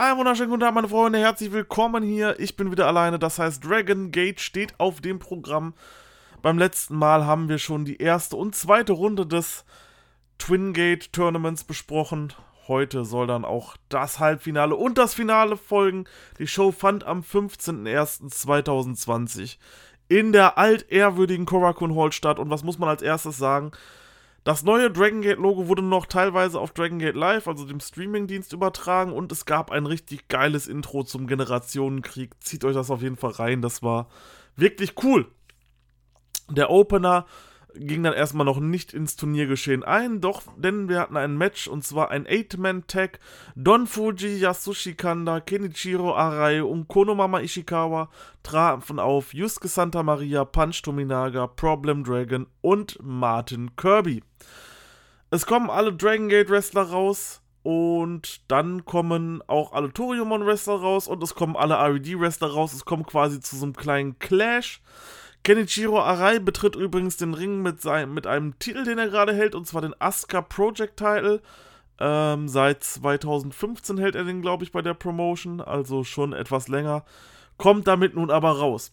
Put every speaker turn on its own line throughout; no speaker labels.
Einen wunderschönen guten Tag, meine Freunde. Herzlich willkommen hier. Ich bin wieder alleine. Das heißt, Dragon Gate steht auf dem Programm. Beim letzten Mal haben wir schon die erste und zweite Runde des Twin Gate Tournaments besprochen. Heute soll dann auch das Halbfinale und das Finale folgen. Die Show fand am 15.01.2020 in der altehrwürdigen Korakuen Hall statt. Und was muss man als erstes sagen? Das neue Dragon Gate Logo wurde noch teilweise auf Dragon Gate Live, also dem Streamingdienst, übertragen und es gab ein richtig geiles Intro zum Generationenkrieg. Zieht euch das auf jeden Fall rein, das war wirklich cool. Der Opener ging dann erstmal noch nicht ins Turniergeschehen ein, doch, denn wir hatten ein Match und zwar ein Eight-Man-Tag. Don Fuji, Yasushi Kanda, Kenichiro Arai und Konomama Ishikawa trafen auf Yusuke Santa Maria, Punch Tominaga, Problem Dragon und Martin Kirby. Es kommen alle Dragon Gate Wrestler raus. Und dann kommen auch alle Toriumon Wrestler raus und es kommen alle RED Wrestler raus. Es kommt quasi zu so einem kleinen Clash. Kenichiro Arai betritt übrigens den Ring mit, sein, mit einem Titel, den er gerade hält, und zwar den Asuka Project Title. Ähm, seit 2015 hält er den, glaube ich, bei der Promotion, also schon etwas länger. Kommt damit nun aber raus.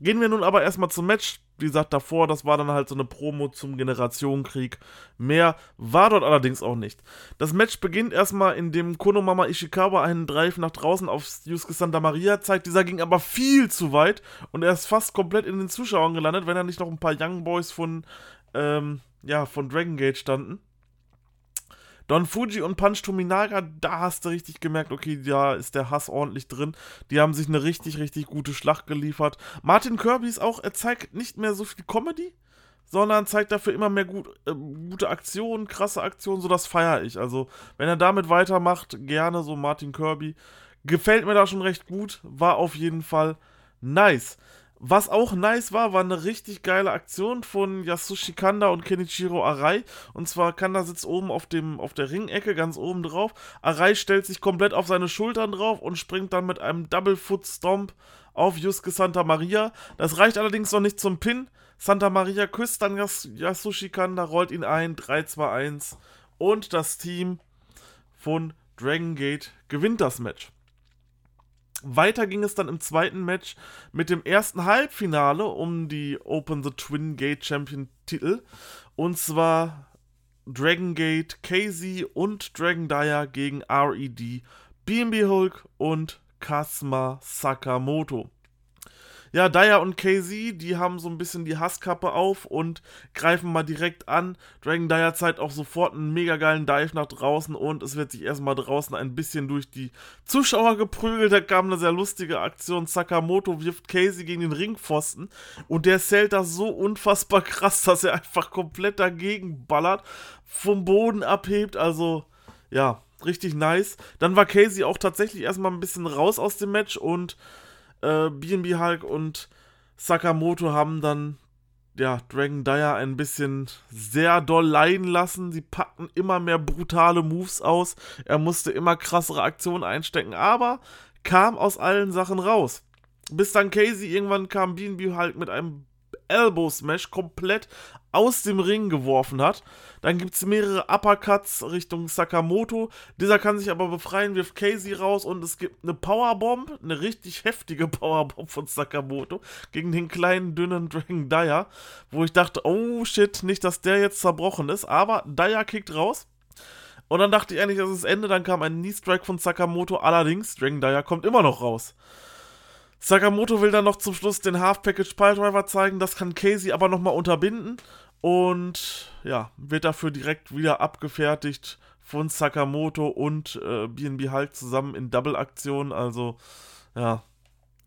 Gehen wir nun aber erstmal zum Match wie gesagt, davor, das war dann halt so eine Promo zum Generationenkrieg. Mehr war dort allerdings auch nicht. Das Match beginnt erstmal, indem Konomama Ishikawa einen Drive nach draußen auf Yusuke Santa Maria zeigt. Dieser ging aber viel zu weit und er ist fast komplett in den Zuschauern gelandet, wenn da nicht noch ein paar Young Boys von, ähm, ja, von Dragon Gate standen. Don Fuji und Punch Tominaga, da hast du richtig gemerkt, okay, da ist der Hass ordentlich drin. Die haben sich eine richtig, richtig gute Schlacht geliefert. Martin Kirby ist auch, er zeigt nicht mehr so viel Comedy, sondern zeigt dafür immer mehr gut, äh, gute Aktionen, krasse Aktionen, so das feiere ich. Also, wenn er damit weitermacht, gerne so Martin Kirby. Gefällt mir da schon recht gut, war auf jeden Fall nice. Was auch nice war, war eine richtig geile Aktion von Yasushi Kanda und Kenichiro Arai. Und zwar Kanda sitzt oben auf, dem, auf der Ringecke, ganz oben drauf. Arai stellt sich komplett auf seine Schultern drauf und springt dann mit einem Double Foot Stomp auf Yusuke Santa Maria. Das reicht allerdings noch nicht zum Pin. Santa Maria küsst dann Yas Yasushi Kanda, rollt ihn ein, 3, 2, 1. Und das Team von Dragon Gate gewinnt das Match. Weiter ging es dann im zweiten Match mit dem ersten Halbfinale um die Open the Twin Gate Champion Titel. Und zwar Dragon Gate, KZ und Dragon Dyer gegen RED, BNB Hulk und Kasma Sakamoto. Ja, Daya und KZ, die haben so ein bisschen die Hasskappe auf und greifen mal direkt an. Dragon Daya zeigt auch sofort einen mega geilen Dive nach draußen und es wird sich erstmal draußen ein bisschen durch die Zuschauer geprügelt. Da kam eine sehr lustige Aktion. Sakamoto wirft KZ gegen den Ringpfosten und der zählt das so unfassbar krass, dass er einfach komplett dagegen ballert, vom Boden abhebt. Also, ja, richtig nice. Dann war Casey auch tatsächlich erstmal ein bisschen raus aus dem Match und äh, BNB Hulk und Sakamoto haben dann ja, Dragon Dyer ein bisschen sehr doll leiden lassen. Sie packten immer mehr brutale Moves aus. Er musste immer krassere Aktionen einstecken, aber kam aus allen Sachen raus. Bis dann Casey irgendwann kam BNB Hulk mit einem Elbow Smash komplett aus dem Ring geworfen hat. Dann gibt es mehrere Uppercuts Richtung Sakamoto. Dieser kann sich aber befreien, wirft Casey raus und es gibt eine Powerbomb, eine richtig heftige Powerbomb von Sakamoto gegen den kleinen, dünnen Dragon Dyer, wo ich dachte, oh shit, nicht, dass der jetzt zerbrochen ist, aber Dyer kickt raus. Und dann dachte ich eigentlich, das ist das Ende. Dann kam ein Knee-Strike von Sakamoto. Allerdings, Dragon Dyer kommt immer noch raus. Sakamoto will dann noch zum Schluss den Half-Package Piledriver zeigen. Das kann Casey aber nochmal unterbinden. Und ja, wird dafür direkt wieder abgefertigt von Sakamoto und äh, Hulk zusammen in Double-Aktion. Also, ja,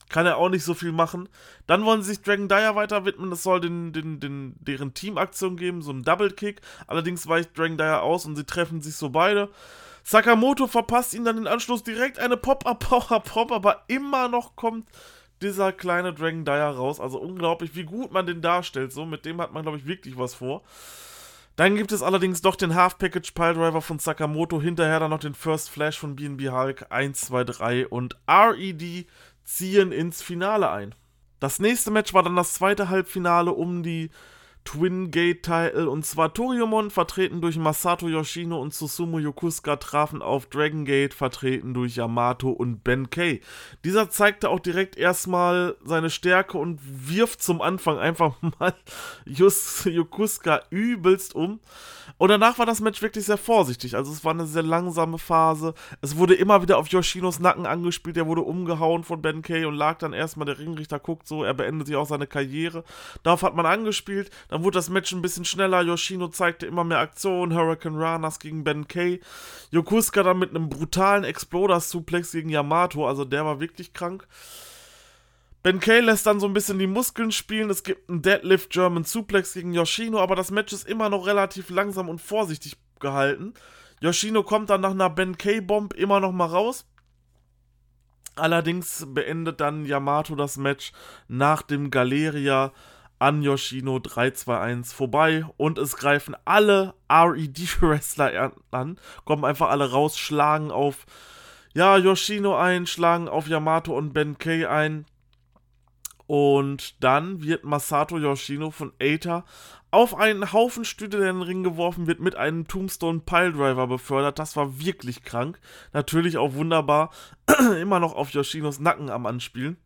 kann er auch nicht so viel machen. Dann wollen sie sich Dragon Dyer weiter widmen. Es soll den, den, den, deren Teamaktion geben, so ein Double-Kick. Allerdings weicht Dragon Dyer aus und sie treffen sich so beide. Sakamoto verpasst ihn dann den Anschluss direkt eine Pop-Up-Power-Pop, aber immer noch kommt dieser kleine Dragon Dyer raus. Also unglaublich, wie gut man den darstellt. So, mit dem hat man, glaube ich, wirklich was vor. Dann gibt es allerdings doch den Half-Package Piledriver von Sakamoto. Hinterher dann noch den First Flash von BNB Hulk 1, 2, 3 und RED ziehen ins Finale ein. Das nächste Match war dann das zweite Halbfinale um die Twin Gate Title und zwar Toriumon, vertreten durch Masato Yoshino und Susumu Yokusuka, trafen auf Dragon Gate, vertreten durch Yamato und Ben Kay. Dieser zeigte auch direkt erstmal seine Stärke und wirft zum Anfang einfach mal Yus Yokusuka übelst um. Und danach war das Match wirklich sehr vorsichtig. Also es war eine sehr langsame Phase. Es wurde immer wieder auf Yoshinos Nacken angespielt. Er wurde umgehauen von Ben Kay und lag dann erstmal. Der Ringrichter guckt so, er beendet sich auch seine Karriere. Darauf hat man angespielt. Dann wurde das Match ein bisschen schneller. Yoshino zeigte immer mehr Aktionen. Hurricane Ranas gegen Ben Kay. Yokusuka dann mit einem brutalen Exploder-Suplex gegen Yamato. Also der war wirklich krank. Ben Kay lässt dann so ein bisschen die Muskeln spielen. Es gibt einen Deadlift German Suplex gegen Yoshino, aber das Match ist immer noch relativ langsam und vorsichtig gehalten. Yoshino kommt dann nach einer Ben Kay Bomb immer noch mal raus. Allerdings beendet dann Yamato das Match nach dem Galeria an Yoshino 3-2-1 vorbei und es greifen alle RED-Wrestler an, kommen einfach alle raus, schlagen auf ja, Yoshino ein, schlagen auf Yamato und Ben Kay ein. Und dann wird Masato Yoshino von Eita auf einen Haufen Stühle in den Ring geworfen, wird mit einem Tombstone Piledriver befördert. Das war wirklich krank. Natürlich auch wunderbar. Immer noch auf Yoshinos Nacken am Anspielen.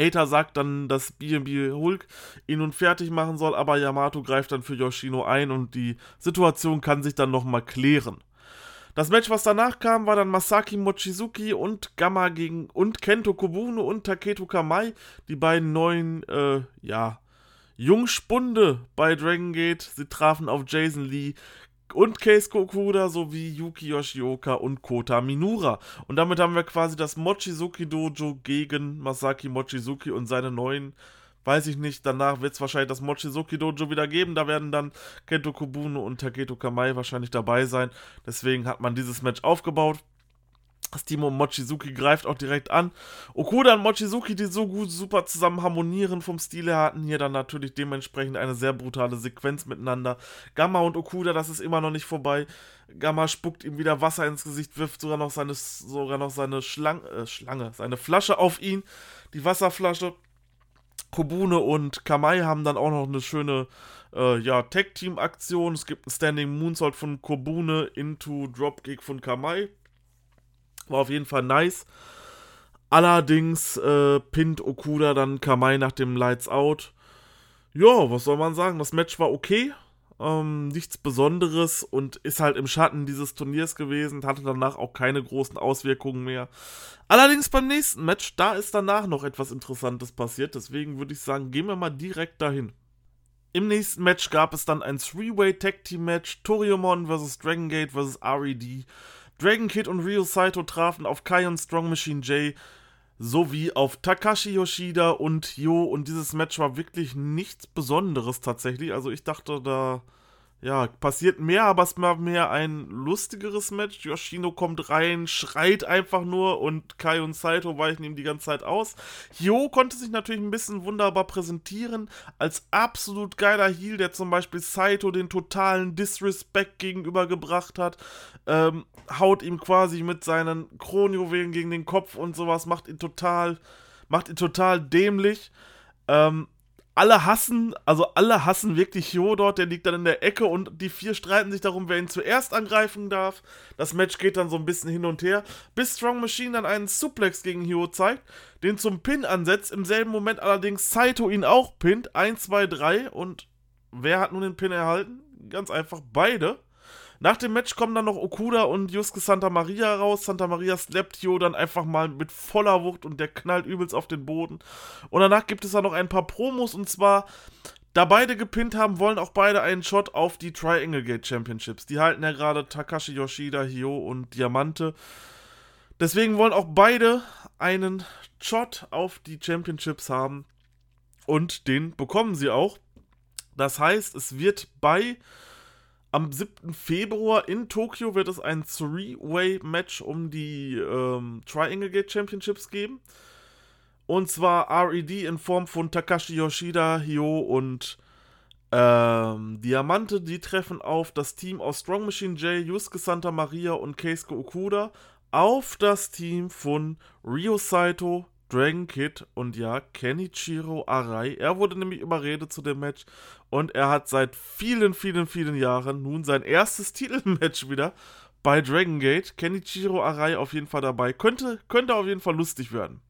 Eita sagt dann, dass BB Hulk ihn nun fertig machen soll, aber Yamato greift dann für Yoshino ein und die Situation kann sich dann nochmal klären. Das Match, was danach kam, war dann Masaki Mochizuki und Gamma gegen und Kento Kobune und Taketo Kamai, die beiden neuen, äh, ja, Jungspunde bei Dragon Gate. Sie trafen auf Jason Lee und Case Kokuda sowie Yuki Yoshioka und Kota Minura. Und damit haben wir quasi das Mochizuki Dojo gegen Masaki Mochizuki und seine neuen weiß ich nicht. Danach wird es wahrscheinlich das Mochizuki Dojo wieder geben. Da werden dann Kento Kobune und Taketo Kamai wahrscheinlich dabei sein. Deswegen hat man dieses Match aufgebaut. Um Mochizuki greift auch direkt an. Okuda und Mochizuki, die so gut, super zusammen harmonieren vom Stil her, hatten hier dann natürlich dementsprechend eine sehr brutale Sequenz miteinander. Gamma und Okuda, das ist immer noch nicht vorbei. Gamma spuckt ihm wieder Wasser ins Gesicht, wirft sogar noch seine, sogar noch seine Schlang, äh, Schlange, seine Flasche auf ihn. Die Wasserflasche. Kobune und Kamai haben dann auch noch eine schöne äh, ja, Tag-Team-Aktion. Es gibt einen Standing Moonsault von Kobune into Dropkick von Kamai. War auf jeden Fall nice. Allerdings äh, pinnt Okuda dann Kamai nach dem Lights Out. Ja, was soll man sagen? Das Match war okay. Ähm, nichts Besonderes und ist halt im Schatten dieses Turniers gewesen, hatte danach auch keine großen Auswirkungen mehr. Allerdings beim nächsten Match, da ist danach noch etwas Interessantes passiert, deswegen würde ich sagen, gehen wir mal direkt dahin. Im nächsten Match gab es dann ein Three-Way Tag Team Match, Toriumon vs. Dragon Gate vs. RED. Dragon Kid und Ryo Saito trafen auf Kai und Strong Machine J sowie auf Takashi Yoshida und Yo. Und dieses Match war wirklich nichts Besonderes tatsächlich. Also ich dachte, da ja, passiert mehr, aber es war mehr ein lustigeres Match. Yoshino kommt rein, schreit einfach nur und Kai und Saito weichen ihm die ganze Zeit aus. Hyo konnte sich natürlich ein bisschen wunderbar präsentieren als absolut geiler Heel, der zum Beispiel Saito den totalen Disrespect gegenübergebracht hat. Ähm, haut ihm quasi mit seinen Kronjuwelen gegen den Kopf und sowas, macht ihn total, macht ihn total dämlich. Ähm, alle hassen, also alle hassen wirklich Hyo dort, der liegt dann in der Ecke und die vier streiten sich darum, wer ihn zuerst angreifen darf. Das Match geht dann so ein bisschen hin und her, bis Strong Machine dann einen Suplex gegen Hyo zeigt, den zum Pin ansetzt, im selben Moment allerdings Saito ihn auch pinnt, 1, 2, 3 und wer hat nun den Pin erhalten? Ganz einfach beide. Nach dem Match kommen dann noch Okuda und Yusuke Santa Maria raus. Santa Maria slappt Hyo dann einfach mal mit voller Wucht und der knallt übelst auf den Boden. Und danach gibt es dann noch ein paar Promos und zwar da beide gepinnt haben, wollen auch beide einen Shot auf die Triangle Gate Championships. Die halten ja gerade Takashi Yoshida, Hyo und Diamante. Deswegen wollen auch beide einen Shot auf die Championships haben. Und den bekommen sie auch. Das heißt, es wird bei am 7. Februar in Tokio wird es ein Three-Way-Match um die ähm, Triangle Gate Championships geben. Und zwar RED in Form von Takashi Yoshida, Hyo und ähm, Diamante. Die treffen auf das Team aus Strong Machine J, Yusuke Santa Maria und Keisuke Okuda auf das Team von Ryo Saito, Dragon Kid und ja, Kenichiro Arai. Er wurde nämlich überredet zu dem Match und er hat seit vielen, vielen, vielen Jahren nun sein erstes Titelmatch wieder bei Dragon Gate. Kenichiro Arai auf jeden Fall dabei. Könnte, könnte auf jeden Fall lustig werden.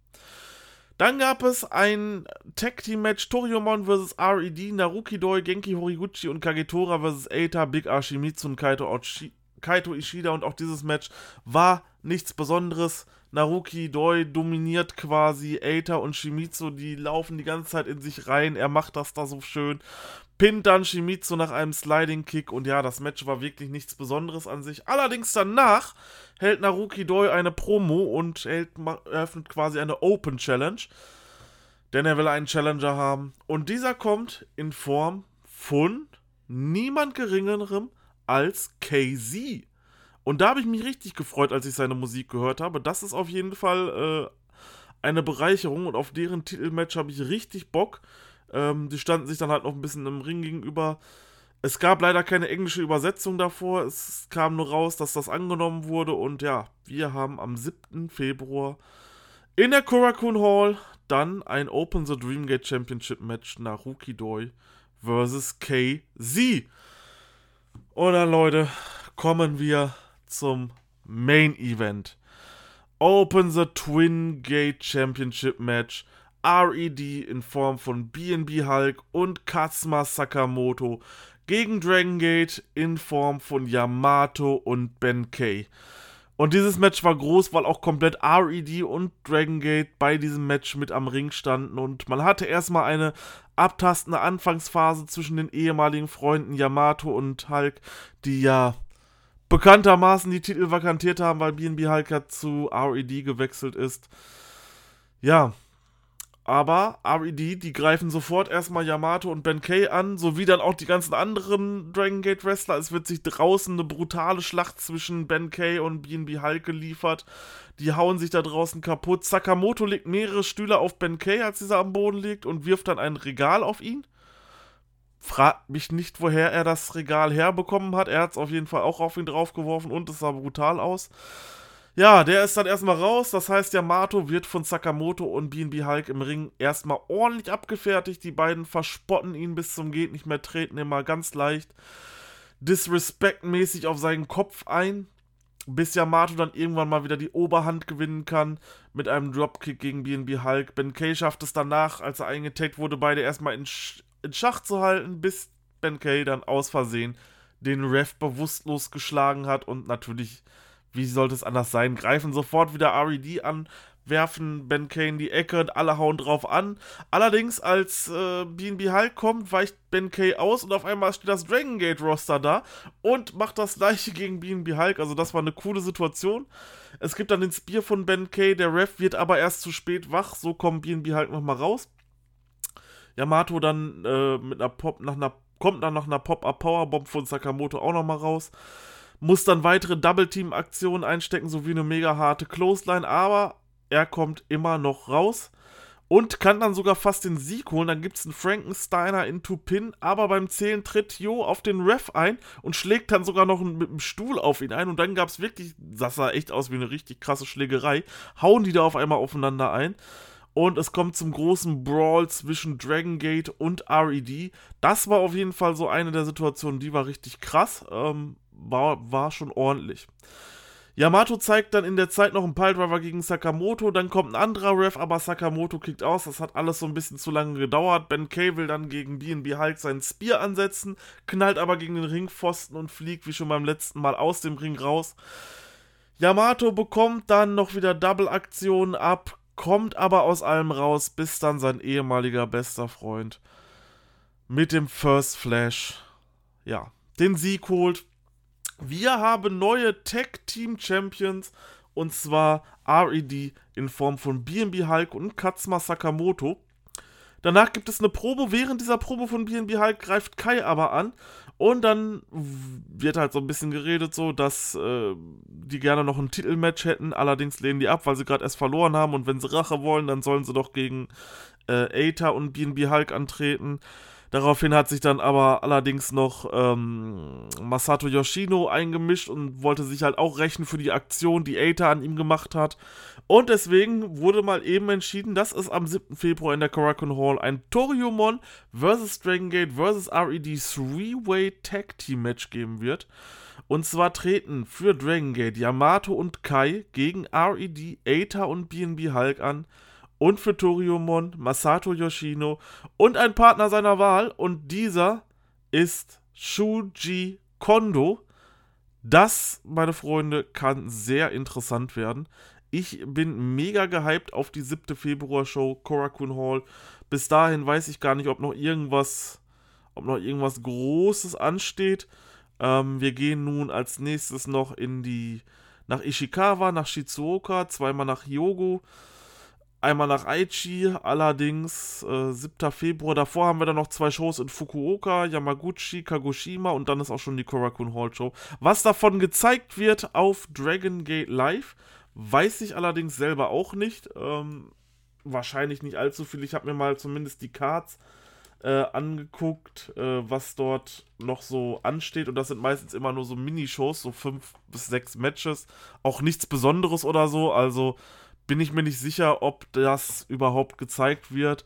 Dann gab es ein Tag Team Match Toriumon vs. RED, Naruki Doi, Genki Horiguchi und Kagetora vs. Eita, Big Ashimitsu und Kaito, Ochi Kaito Ishida und auch dieses Match war nichts Besonderes. Naruki Doi dominiert quasi Eita und Shimizu, die laufen die ganze Zeit in sich rein. Er macht das da so schön. Pinnt dann Shimizu nach einem Sliding Kick und ja, das Match war wirklich nichts Besonderes an sich. Allerdings danach hält Naruki Doi eine Promo und hält, eröffnet quasi eine Open Challenge. Denn er will einen Challenger haben. Und dieser kommt in Form von niemand geringerem als KZ. Und da habe ich mich richtig gefreut, als ich seine Musik gehört habe. Das ist auf jeden Fall äh, eine Bereicherung und auf deren Titelmatch habe ich richtig Bock. Ähm, die standen sich dann halt noch ein bisschen im Ring gegenüber. Es gab leider keine englische Übersetzung davor. Es kam nur raus, dass das angenommen wurde. Und ja, wir haben am 7. Februar in der Korakuen Hall dann ein Open the Dreamgate Championship Match nach Rookie Doi versus KZ. Und dann, Leute, kommen wir zum Main Event. Open the Twin Gate Championship Match. RED in Form von BNB Hulk und Katsuma Sakamoto gegen Dragon Gate in Form von Yamato und Ben K. Und dieses Match war groß, weil auch komplett RED und Dragon Gate bei diesem Match mit am Ring standen. Und man hatte erstmal eine abtastende Anfangsphase zwischen den ehemaligen Freunden Yamato und Hulk, die ja bekanntermaßen die Titel vakantiert haben, weil BNB ja zu RED gewechselt ist. Ja, aber RED, die greifen sofort erstmal Yamato und Ben Kay an, sowie dann auch die ganzen anderen Dragon Gate Wrestler. Es wird sich draußen eine brutale Schlacht zwischen Ben Kay und BNB Hulk geliefert. Die hauen sich da draußen kaputt. Sakamoto legt mehrere Stühle auf Ben Kay, als dieser am Boden liegt, und wirft dann ein Regal auf ihn. Fragt mich nicht, woher er das Regal herbekommen hat. Er hat es auf jeden Fall auch auf ihn draufgeworfen und es sah brutal aus. Ja, der ist dann erstmal raus. Das heißt, Yamato wird von Sakamoto und BNB Hulk im Ring erstmal ordentlich abgefertigt. Die beiden verspotten ihn bis zum Geht nicht mehr, treten immer ganz leicht disrespektmäßig auf seinen Kopf ein, bis Yamato dann irgendwann mal wieder die Oberhand gewinnen kann mit einem Dropkick gegen BNB Hulk. Ben Kay schafft es danach, als er eingetaggt wurde, beide erstmal in, in Schach zu halten, bis Ben Kay dann aus Versehen den Ref bewusstlos geschlagen hat und natürlich wie sollte es anders sein? Greifen sofort wieder RED an, werfen Ben Kane die Ecke und alle hauen drauf an. Allerdings, als äh, BNB Hulk kommt, weicht Ben Kay aus und auf einmal steht das Dragon Gate Roster da und macht das gleiche gegen BNB Hulk. Also, das war eine coole Situation. Es gibt dann den Spear von Ben Kay, der Ref wird aber erst zu spät wach. So kommt BNB Hulk nochmal raus. Yamato dann äh, mit einer Pop, nach einer, kommt dann nach einer Pop-Up Powerbomb von Sakamoto auch nochmal raus muss dann weitere Double-Team-Aktionen einstecken, sowie eine mega harte Clothesline, aber er kommt immer noch raus und kann dann sogar fast den Sieg holen. Dann gibt es einen Frankensteiner into Pin, aber beim Zählen tritt Jo auf den Ref ein und schlägt dann sogar noch mit dem Stuhl auf ihn ein. Und dann gab es wirklich, das sah echt aus wie eine richtig krasse Schlägerei, hauen die da auf einmal aufeinander ein. Und es kommt zum großen Brawl zwischen Dragon Gate und RED. Das war auf jeden Fall so eine der Situationen, die war richtig krass. Ähm, war, war schon ordentlich. Yamato zeigt dann in der Zeit noch einen Piledriver gegen Sakamoto, dann kommt ein anderer Ref, aber Sakamoto kickt aus, das hat alles so ein bisschen zu lange gedauert. Ben Kay will dann gegen BNB Hulk seinen Spear ansetzen, knallt aber gegen den Ringpfosten und fliegt wie schon beim letzten Mal aus dem Ring raus. Yamato bekommt dann noch wieder Double-Aktionen ab, kommt aber aus allem raus, bis dann sein ehemaliger bester Freund mit dem First Flash, ja, den Sieg holt. Wir haben neue Tag Team Champions und zwar RED in Form von BNB Hulk und Katsuma Sakamoto. Danach gibt es eine Probe. Während dieser Probe von BNB Hulk greift Kai aber an. Und dann wird halt so ein bisschen geredet, so, dass äh, die gerne noch ein Titelmatch hätten. Allerdings lehnen die ab, weil sie gerade erst verloren haben. Und wenn sie Rache wollen, dann sollen sie doch gegen äh, Aether und BNB Hulk antreten. Daraufhin hat sich dann aber allerdings noch ähm, Masato Yoshino eingemischt und wollte sich halt auch rächen für die Aktion, die Eita an ihm gemacht hat. Und deswegen wurde mal eben entschieden, dass es am 7. Februar in der Korakuen Hall ein Toriumon vs. Dragon Gate vs. RED 3-Way Tag Team Match geben wird. Und zwar treten für Dragon Gate Yamato und Kai gegen RED, Eita und BNB Hulk an und für Toriumon Masato Yoshino und ein Partner seiner Wahl und dieser ist Shuji Kondo. Das, meine Freunde, kann sehr interessant werden. Ich bin mega gehypt auf die 7. Februar-Show Korakuen Hall. Bis dahin weiß ich gar nicht, ob noch irgendwas, ob noch irgendwas Großes ansteht. Ähm, wir gehen nun als nächstes noch in die nach Ishikawa, nach Shizuoka, zweimal nach Hyogo einmal nach Aichi, allerdings äh, 7. Februar. Davor haben wir dann noch zwei Shows in Fukuoka, Yamaguchi, Kagoshima und dann ist auch schon die Korakuen Hall Show. Was davon gezeigt wird auf Dragon Gate Live, weiß ich allerdings selber auch nicht. Ähm, wahrscheinlich nicht allzu viel. Ich habe mir mal zumindest die Cards äh, angeguckt, äh, was dort noch so ansteht. Und das sind meistens immer nur so Minishows, so fünf bis sechs Matches. Auch nichts Besonderes oder so. Also bin ich mir nicht sicher, ob das überhaupt gezeigt wird,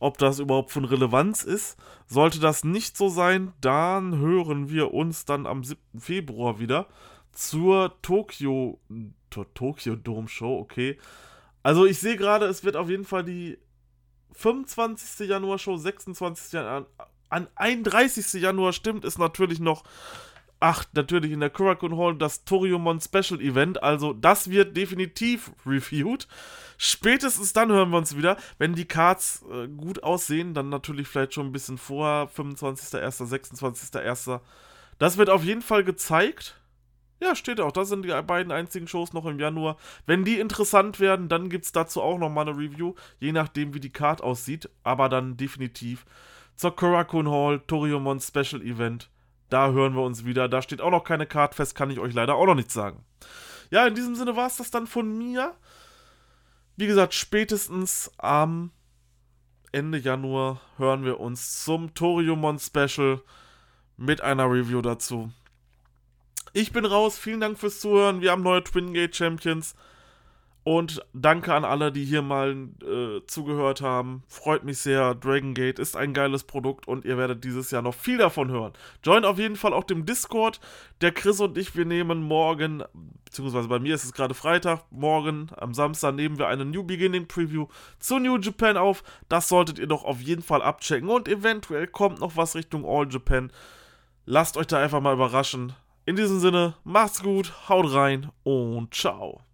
ob das überhaupt von Relevanz ist. Sollte das nicht so sein, dann hören wir uns dann am 7. Februar wieder zur Tokyo Tokyo Dome Show, okay. Also ich sehe gerade, es wird auf jeden Fall die 25. Januar Show, 26. Januar, an 31. Januar stimmt, ist natürlich noch ach, natürlich in der Kurakun Hall das Toriumon Special Event. Also, das wird definitiv reviewed. Spätestens dann hören wir uns wieder. Wenn die Cards äh, gut aussehen, dann natürlich vielleicht schon ein bisschen vor 25.01., 26.01. Das wird auf jeden Fall gezeigt. Ja, steht auch. Das sind die beiden einzigen Shows noch im Januar. Wenn die interessant werden, dann gibt es dazu auch nochmal eine Review. Je nachdem, wie die Card aussieht. Aber dann definitiv zur Kurakun Hall Toriumon Special Event da hören wir uns wieder. Da steht auch noch keine Card fest, kann ich euch leider auch noch nicht sagen. Ja, in diesem Sinne war es das dann von mir. Wie gesagt, spätestens am Ende Januar hören wir uns zum Toriumon Special mit einer Review dazu. Ich bin raus. Vielen Dank fürs Zuhören. Wir haben neue Twin Gate Champions. Und danke an alle, die hier mal äh, zugehört haben. Freut mich sehr. Dragon Gate ist ein geiles Produkt und ihr werdet dieses Jahr noch viel davon hören. Joint auf jeden Fall auch dem Discord. Der Chris und ich, wir nehmen morgen, beziehungsweise bei mir ist es gerade Freitag, morgen am Samstag nehmen wir eine New Beginning Preview zu New Japan auf. Das solltet ihr doch auf jeden Fall abchecken. Und eventuell kommt noch was Richtung All Japan. Lasst euch da einfach mal überraschen. In diesem Sinne, macht's gut, haut rein und ciao.